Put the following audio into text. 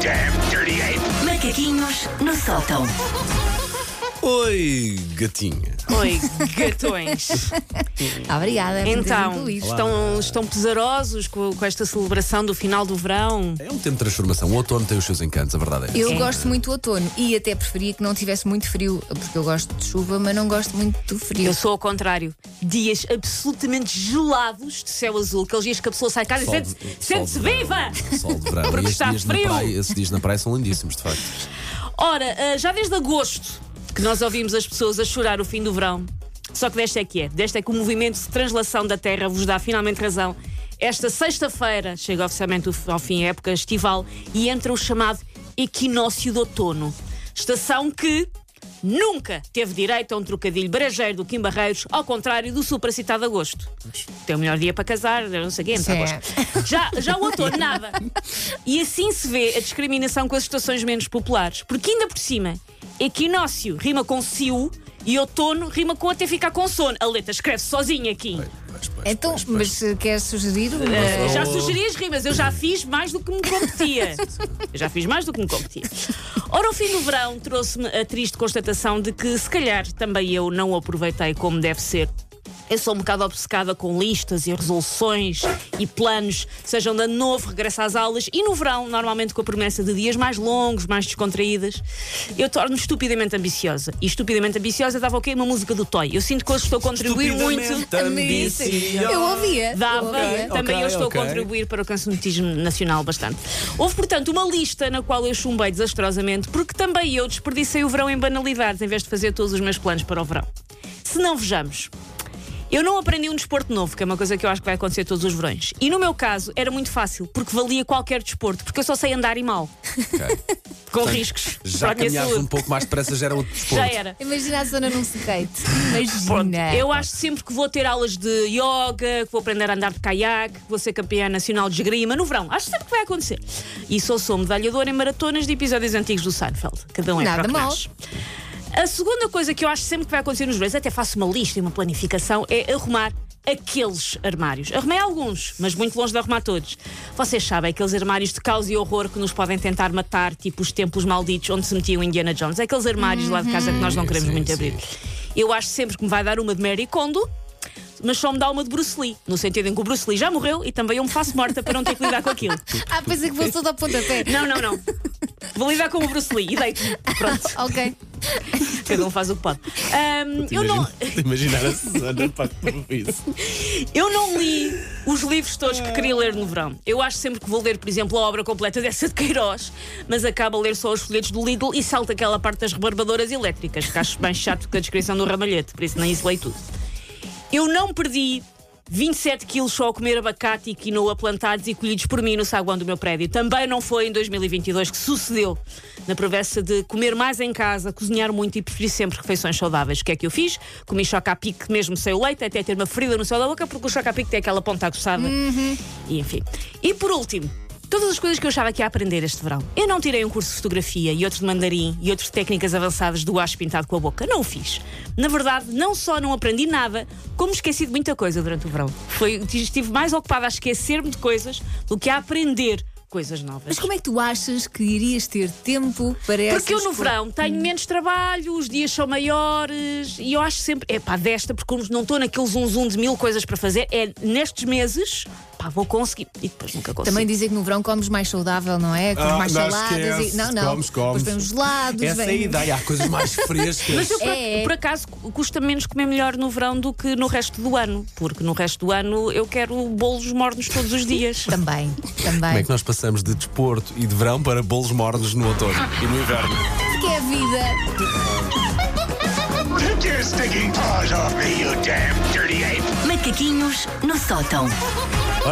damn dirty ape! Macaquinhos no sótão. Oi, gatinha. Oi, gatões. Obrigada. por ter Então, estão, estão pesarosos com, com esta celebração do final do verão? É um tempo de transformação. O outono tem os seus encantos, a verdade é. Eu É. gosto muito do outono e até preferia que não tivesse muito frio, porque eu gosto de chuva, mas não gosto muito do frio. Eu sou ao contrário. Dias absolutamente gelados de céu azul, aqueles dias que a pessoa sai de casa e de- sente-se sol sente-se de verão. viva! Sol de verão. Porque e estes está dias frio. Na praia, esses dias na praia são lindíssimos, de facto. Ora, ah, já desde agosto que nós ouvimos as pessoas a chorar o fim do verão. Só que desta é que é. Desta é que o movimento de translação da Terra vos dá finalmente razão. Esta sexta-feira chega oficialmente ao fim a época estival e entra o chamado equinócio de outono. Estação que nunca teve direito a um trocadilho brejeiro do Kim Barreiros, ao contrário do supracitado agosto. Tem o melhor dia para casar, não sei quem, Sim. já, já o outono, nada. E assim se vê a discriminação com as estações menos populares. Porque ainda por cima, equinócio rima com ciu e outono rima com até ficar com sono. A letra escreve sozinha aqui. Pois, pois, Então, pois, pois. mas eh, queres sugerir? uma- Eh, já sugeri as rimas, eu já fiz mais do que me competia. Eu já fiz mais do que me competia. Ora, o fim do verão trouxe-me a triste constatação de que, se calhar, também eu não aproveitei como deve ser. Eu sou um bocado obcecada com listas e resoluções e planos, sejam de novo, regresso às aulas e no verão, normalmente com a promessa de dias mais longos, mais descontraídas. Eu torno-me estupidamente ambiciosa. E estupidamente ambiciosa dava o quê? Uma música do Toy. Eu sinto que hoje estou a contribuir muito. Estupidamente ambiciosa. Eu ouvia. Dava, eu ouvia. também ok, eu estou ok. a contribuir para o cancionismo nacional bastante. Houve, portanto, uma lista na qual eu chumbei desastrosamente, porque também eu desperdicei o verão em banalidades, em vez de fazer todos os meus planos para o verão. Se não vejamos. Eu não aprendi um desporto novo, que é uma coisa que eu acho que vai acontecer todos os verões. E no meu caso era muito fácil, porque valia qualquer desporto, porque eu só sei andar e mal, Ok. com Portanto, riscos Já saúde. um pouco mais depressa, já era outro desporto. Já era. Imagina a zona num skate. Pronto, Imagina. eu acho sempre que vou ter aulas de yoga, que vou aprender a andar de caiaque, que vou ser campeã nacional de esgrima no verão. Acho sempre que vai acontecer. E só sou medalhadora em maratonas de episódios antigos do Seinfeld. Cada um é Nada para o que mal. nasce. A segunda coisa que eu acho sempre que vai acontecer nos verões, até faço uma lista e uma planificação, é arrumar aqueles armários. Arrumei alguns, mas muito longe de arrumar todos. Vocês sabem, aqueles armários de caos e horror que nos podem tentar matar, tipo os templos malditos onde se metia o Indiana Jones. Aqueles armários lá de casa que nós não queremos sim, muito sim. abrir. Eu acho sempre que me vai dar uma de Mary Kondo, mas só me dá uma de Bruce Lee. No sentido em que o Bruce Lee já morreu e também eu me faço morta para não ter que lidar com aquilo. Ah, pensei que fosse todo ao pontapé. Não, não, não. Vou lidar com o Bruce Lee e deito-me. Pronto, Ok. cada um faz o que pode. Ahm, eu, não, Imagina- Imaginar a Susana para isso. eu não li os livros todos que queria ler no verão. Eu acho sempre que vou ler, por exemplo, a obra completa dessa de Queiroz, mas acabo a ler só os folhetos do Lidl e salto aquela parte das rebarbadoras elétricas, que acho bem chato com a descrição do ramalhete, por isso nem isso leio tudo. Eu não perdi 27 quilos só a comer abacate e quinoa plantados e colhidos por mim no saguão do meu prédio. Também não foi em 2022 que sucedeu. Na promessa de comer mais em casa, cozinhar muito e preferir sempre refeições saudáveis. O que é que eu fiz? Comi choca-pique mesmo sem o leite, até ter uma ferida no céu da boca, porque o choca-pique tem aquela ponta aguçada. E enfim. E por último, todas as coisas que eu achava que ia aprender este verão. Eu não tirei um curso de fotografia e outro de mandarim e outros de técnicas avançadas do acho pintado com a boca. Não o fiz. Na verdade, não só não aprendi nada, como esqueci de muita coisa durante o verão. Foi, estive mais ocupada a esquecer-me de coisas do que a aprender coisas novas. Mas como é que tu achas que irias ter tempo para Porque eu no verão tenho menos trabalho, os dias são maiores e eu acho sempre, é pá, desta, porque não estou naquele zoom zoom de mil coisas para fazer, é nestes meses, pá, vou conseguir. E depois nunca consigo. Também dizer que no verão comes mais saudável, não é? Comes Ah, mais não saladas esquece. e. Não, não. Comes, comes. Depois vem os gelados. Essa é a vem- ideia. Há coisas mais frescas. Mas eu, por, É. por acaso, custa menos comer melhor no verão do que no resto do ano. Porque no resto do ano eu quero bolos mornos todos os dias. Também, Como é também. que nós passamos de desporto e de verão para bolos mornos no outono e no inverno? Porque é a vida. Macaquinhos no sótão.